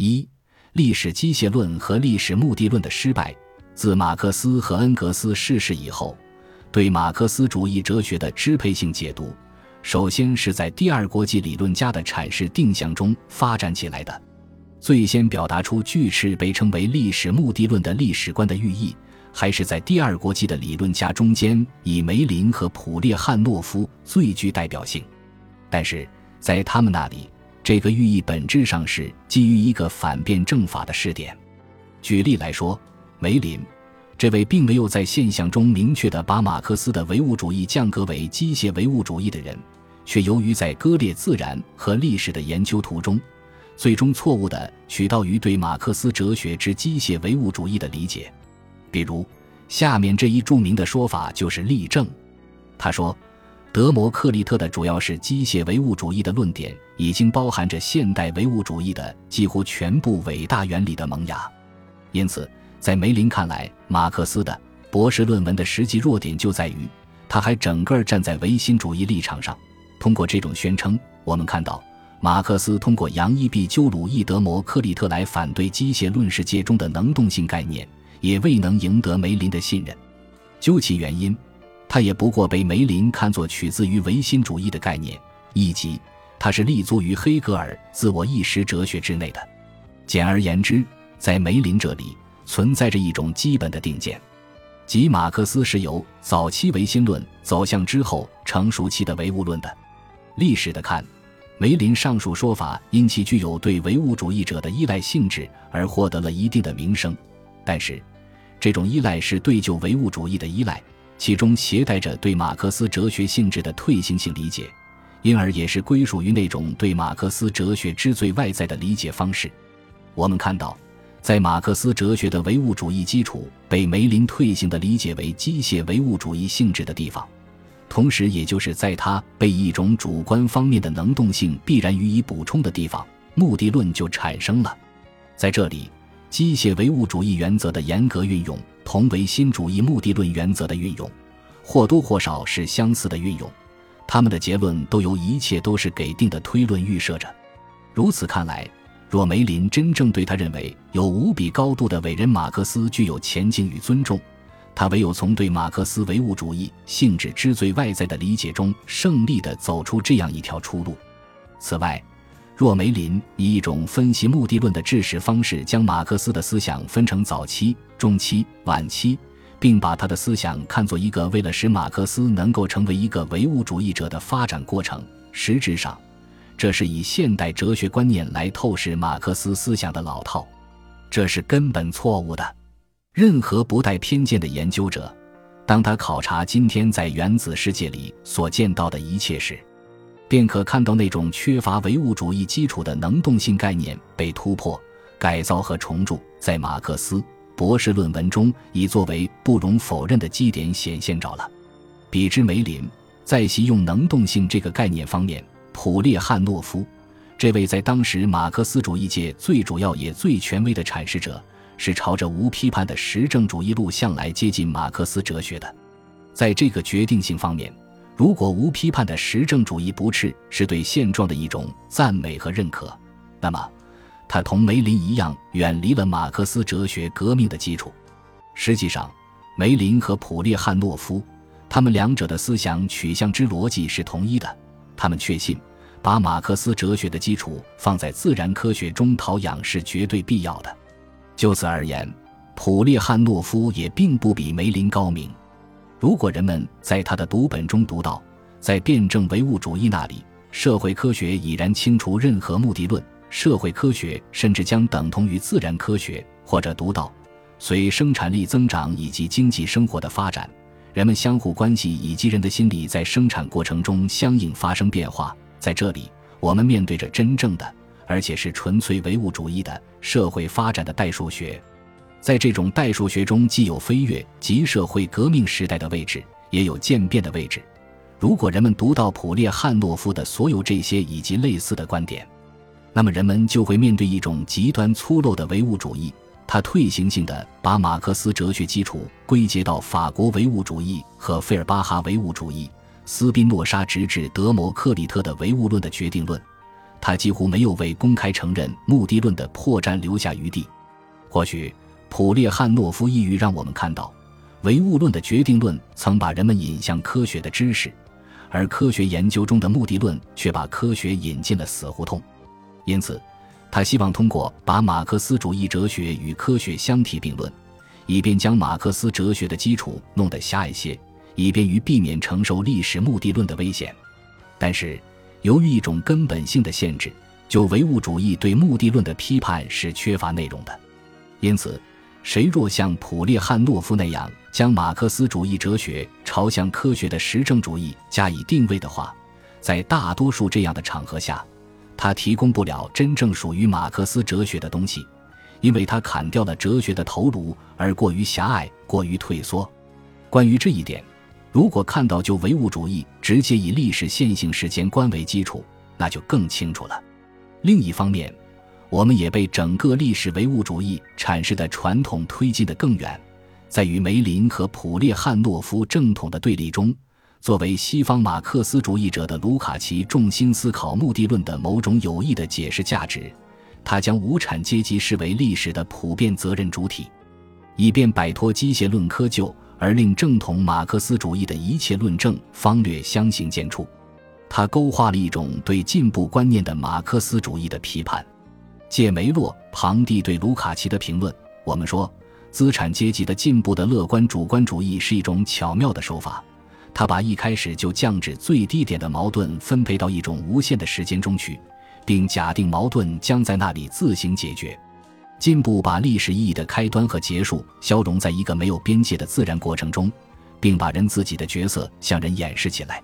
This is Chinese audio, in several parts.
一、历史机械论和历史目的论的失败。自马克思和恩格斯逝世以后，对马克思主义哲学的支配性解读，首先是在第二国际理论家的阐释定向中发展起来的。最先表达出巨斥被称为历史目的论的历史观的寓意，还是在第二国际的理论家中间，以梅林和普列汉诺夫最具代表性。但是在他们那里，这个寓意本质上是基于一个反辩证法的试点。举例来说。梅林，这位并没有在现象中明确的把马克思的唯物主义降格为机械唯物主义的人，却由于在割裂自然和历史的研究途中，最终错误的取道于对马克思哲学之机械唯物主义的理解。比如，下面这一著名的说法就是例证。他说，德摩克利特的主要是机械唯物主义的论点，已经包含着现代唯物主义的几乎全部伟大原理的萌芽，因此。在梅林看来，马克思的博士论文的实际弱点就在于，他还整个站在唯心主义立场上。通过这种宣称，我们看到马克思通过扬伊毕鸠鲁伊德摩克利特来反对机械论世界中的能动性概念，也未能赢得梅林的信任。究其原因，他也不过被梅林看作取自于唯心主义的概念，以及他是立足于黑格尔自我意识哲学之内的。简而言之，在梅林这里。存在着一种基本的定见，即马克思是由早期唯心论走向之后成熟期的唯物论的。历史的看，梅林上述说法因其具有对唯物主义者的依赖性质而获得了一定的名声，但是这种依赖是对旧唯物主义的依赖，其中携带着对马克思哲学性质的退行性理解，因而也是归属于那种对马克思哲学之最外在的理解方式。我们看到。在马克思哲学的唯物主义基础被梅林退行的理解为机械唯物主义性质的地方，同时也就是在他被一种主观方面的能动性必然予以补充的地方，目的论就产生了。在这里，机械唯物主义原则的严格运用同唯心主义目的论原则的运用，或多或少是相似的运用，他们的结论都由一切都是给定的推论预设着。如此看来。若梅林真正对他认为有无比高度的伟人马克思具有前景与尊重，他唯有从对马克思唯物主义性质之最外在的理解中胜利地走出这样一条出路。此外，若梅林以一种分析目的论的知识方式将马克思的思想分成早期、中期、晚期，并把他的思想看作一个为了使马克思能够成为一个唯物主义者的发展过程，实质上。这是以现代哲学观念来透视马克思思想的老套，这是根本错误的。任何不带偏见的研究者，当他考察今天在原子世界里所见到的一切时，便可看到那种缺乏唯物主义基础的能动性概念被突破、改造和重铸，在马克思博士论文中已作为不容否认的基点显现着了。比之梅林，在其用能动性这个概念方面。普列汉诺夫，这位在当时马克思主义界最主要也最权威的阐释者，是朝着无批判的实证主义路向来接近马克思哲学的。在这个决定性方面，如果无批判的实证主义不斥是对现状的一种赞美和认可，那么他同梅林一样远离了马克思哲学革命的基础。实际上，梅林和普列汉诺夫，他们两者的思想取向之逻辑是同一的。他们确信，把马克思哲学的基础放在自然科学中陶养是绝对必要的。就此而言，普列汉诺夫也并不比梅林高明。如果人们在他的读本中读到，在辩证唯物主义那里，社会科学已然清除任何目的论，社会科学甚至将等同于自然科学，或者读到，随生产力增长以及经济生活的发展。人们相互关系以及人的心理在生产过程中相应发生变化，在这里，我们面对着真正的，而且是纯粹唯物主义的社会发展的代数学。在这种代数学中，既有飞跃及社会革命时代的位置，也有渐变的位置。如果人们读到普列汉诺夫的所有这些以及类似的观点，那么人们就会面对一种极端粗陋的唯物主义。他退行性的把马克思哲学基础归结到法国唯物主义和费尔巴哈唯物主义、斯宾诺莎直至德摩克里特的唯物论的决定论。他几乎没有为公开承认目的论的破绽留下余地。或许普列汉诺夫意欲让我们看到，唯物论的决定论曾把人们引向科学的知识，而科学研究中的目的论却把科学引进了死胡同。因此，他希望通过把马克思主义哲学与科学相提并论，以便将马克思哲学的基础弄得狭隘些，以便于避免承受历史目的论的危险。但是，由于一种根本性的限制，就唯物主义对目的论的批判是缺乏内容的。因此，谁若像普列汉诺夫那样将马克思主义哲学朝向科学的实证主义加以定位的话，在大多数这样的场合下，他提供不了真正属于马克思哲学的东西，因为他砍掉了哲学的头颅，而过于狭隘，过于退缩。关于这一点。如果看到就唯物主义直接以历史线性时间观为基础，那就更清楚了。另一方面，我们也被整个历史唯物主义阐释的传统推进得更远，在与梅林和普列汉诺夫正统的对立中，作为西方马克思主义者的卢卡奇重心思考目的论的某种有益的解释价值。他将无产阶级视为历史的普遍责任主体，以便摆脱机械论窠臼。而令正统马克思主义的一切论证方略相形见绌，他勾画了一种对进步观念的马克思主义的批判。借梅洛庞蒂对卢卡奇的评论，我们说，资产阶级的进步的乐观主观主义是一种巧妙的手法。他把一开始就降至最低点的矛盾分配到一种无限的时间中去，并假定矛盾将在那里自行解决。进步把历史意义的开端和结束消融在一个没有边界的自然过程中，并把人自己的角色向人演示起来。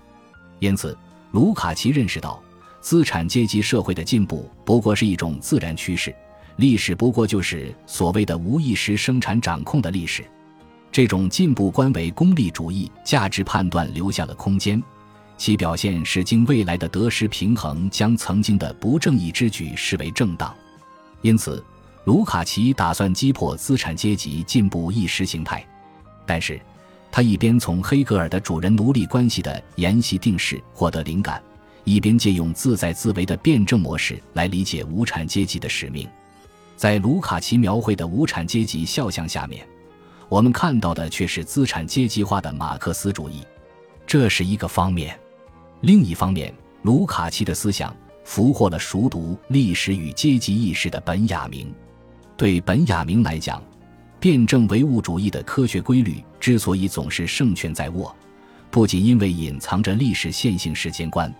因此，卢卡奇认识到，资产阶级社会的进步不过是一种自然趋势，历史不过就是所谓的无意识生产掌控的历史。这种进步观为功利主义价值判断留下了空间，其表现是经未来的得失平衡将曾经的不正义之举视为正当。因此。卢卡奇打算击破资产阶级进步意识形态，但是，他一边从黑格尔的主人奴隶关系的沿袭定式获得灵感，一边借用自在自为的辩证模式来理解无产阶级的使命。在卢卡奇描绘的无产阶级肖像下面，我们看到的却是资产阶级化的马克思主义，这是一个方面。另一方面，卢卡奇的思想俘获了熟读历史与阶级意识的本雅明。对本雅明来讲，辩证唯物主义的科学规律之所以总是胜券在握，不仅因为隐藏着历史线性时间观，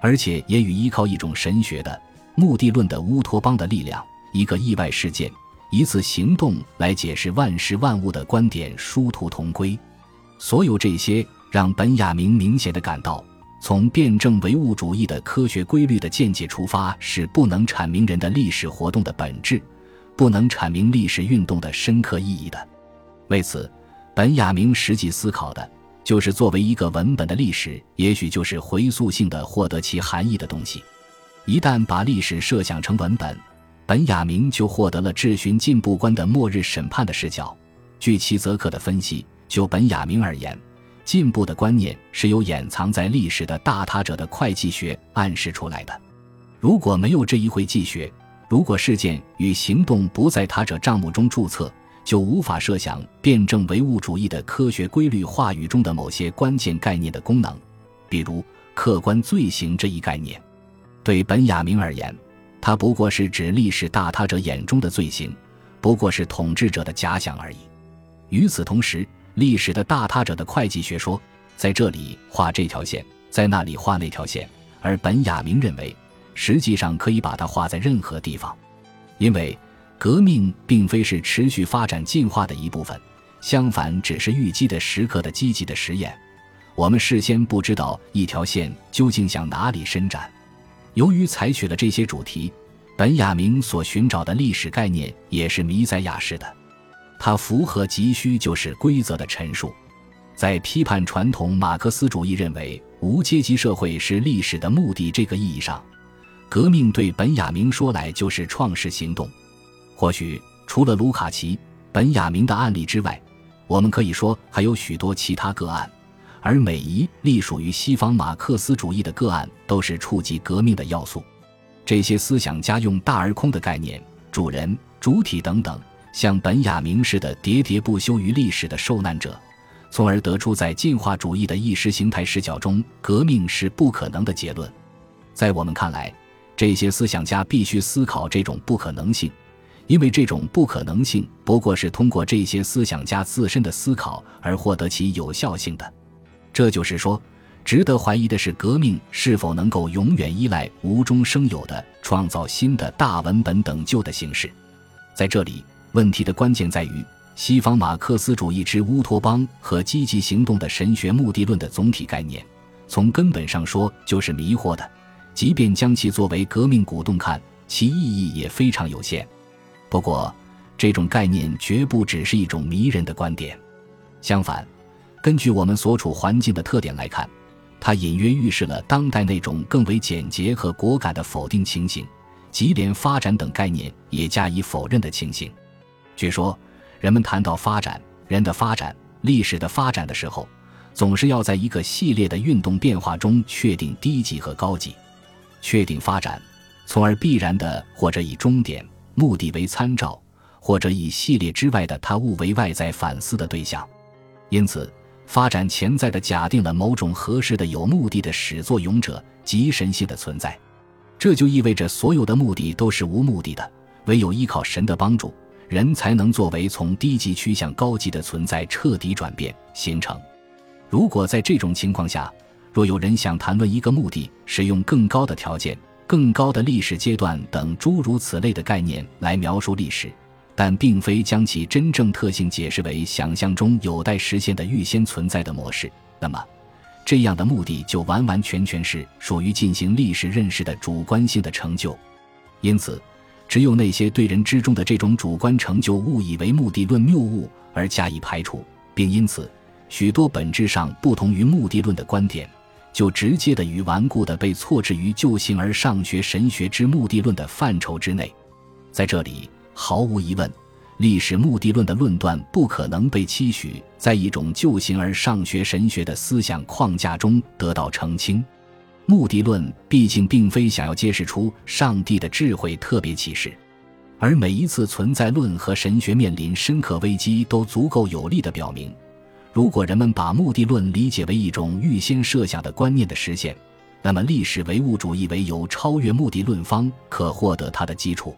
而且也与依靠一种神学的目的论的乌托邦的力量、一个意外事件、一次行动来解释万事万物的观点殊途同归。所有这些让本雅明明显的感到，从辩证唯物主义的科学规律的见解出发，是不能阐明人的历史活动的本质。不能阐明历史运动的深刻意义的，为此，本雅明实际思考的就是作为一个文本的历史，也许就是回溯性的获得其含义的东西。一旦把历史设想成文本，本雅明就获得了质询进步观的末日审判的视角。据齐泽克的分析，就本雅明而言，进步的观念是由掩藏在历史的大他者的会计学暗示出来的。如果没有这一会计学，如果事件与行动不在他者账目中注册，就无法设想辩证唯物主义的科学规律话语中的某些关键概念的功能，比如客观罪行这一概念。对本雅明而言，它不过是指历史大他者眼中的罪行，不过是统治者的假想而已。与此同时，历史的大他者的会计学说，在这里画这条线，在那里画那条线，而本雅明认为。实际上可以把它画在任何地方，因为革命并非是持续发展进化的一部分，相反，只是预计的时刻的积极的实验。我们事先不知道一条线究竟向哪里伸展。由于采取了这些主题，本雅明所寻找的历史概念也是弥赛亚式的，它符合急需就是规则的陈述。在批判传统马克思主义认为无阶级社会是历史的目的这个意义上。革命对本雅明说来就是创世行动。或许除了卢卡奇、本雅明的案例之外，我们可以说还有许多其他个案，而每一隶属于西方马克思主义的个案都是触及革命的要素。这些思想家用大而空的概念、主人、主体等等，像本雅明似的喋喋不休于历史的受难者，从而得出在进化主义的意识形态视角中，革命是不可能的结论。在我们看来，这些思想家必须思考这种不可能性，因为这种不可能性不过是通过这些思想家自身的思考而获得其有效性的。这就是说。值得怀疑的是，革命是否能够永远依赖无中生有的创造新的大文本等旧的形式？在这里，问题的关键在于，西方马克思主义之乌托邦和积极行动的神学目的论的总体概念，从根本上说就是迷惑的。即便将其作为革命鼓动看，其意义也非常有限。不过，这种概念绝不只是一种迷人的观点。相反，根据我们所处环境的特点来看。它隐约预示了当代那种更为简洁和果敢的否定情形，即连发展等概念也加以否认的情形。据说，人们谈到发展、人的发展、历史的发展的时候，总是要在一个系列的运动变化中确定低级和高级，确定发展，从而必然的或者以终点目的为参照，或者以系列之外的他物为外在反思的对象。因此。发展潜在的假定了某种合适的有目的的始作俑者及神性的存在，这就意味着所有的目的都是无目的的，唯有依靠神的帮助，人才能作为从低级趋向高级的存在彻底转变形成。如果在这种情况下，若有人想谈论一个目的，使用更高的条件、更高的历史阶段等诸如此类的概念来描述历史。但并非将其真正特性解释为想象中有待实现的预先存在的模式，那么，这样的目的就完完全全是属于进行历史认识的主观性的成就。因此，只有那些对人之中的这种主观成就误以为目的论谬误而加以排除，并因此许多本质上不同于目的论的观点，就直接的与顽固的被错置于旧形而上学神学之目的论的范畴之内。在这里。毫无疑问，历史目的论的论断不可能被期许在一种旧形而上学神学的思想框架中得到澄清。目的论毕竟并非想要揭示出上帝的智慧特别启示，而每一次存在论和神学面临深刻危机，都足够有力地表明，如果人们把目的论理解为一种预先设想的观念的实现，那么历史唯物主义唯有超越目的论方可获得它的基础。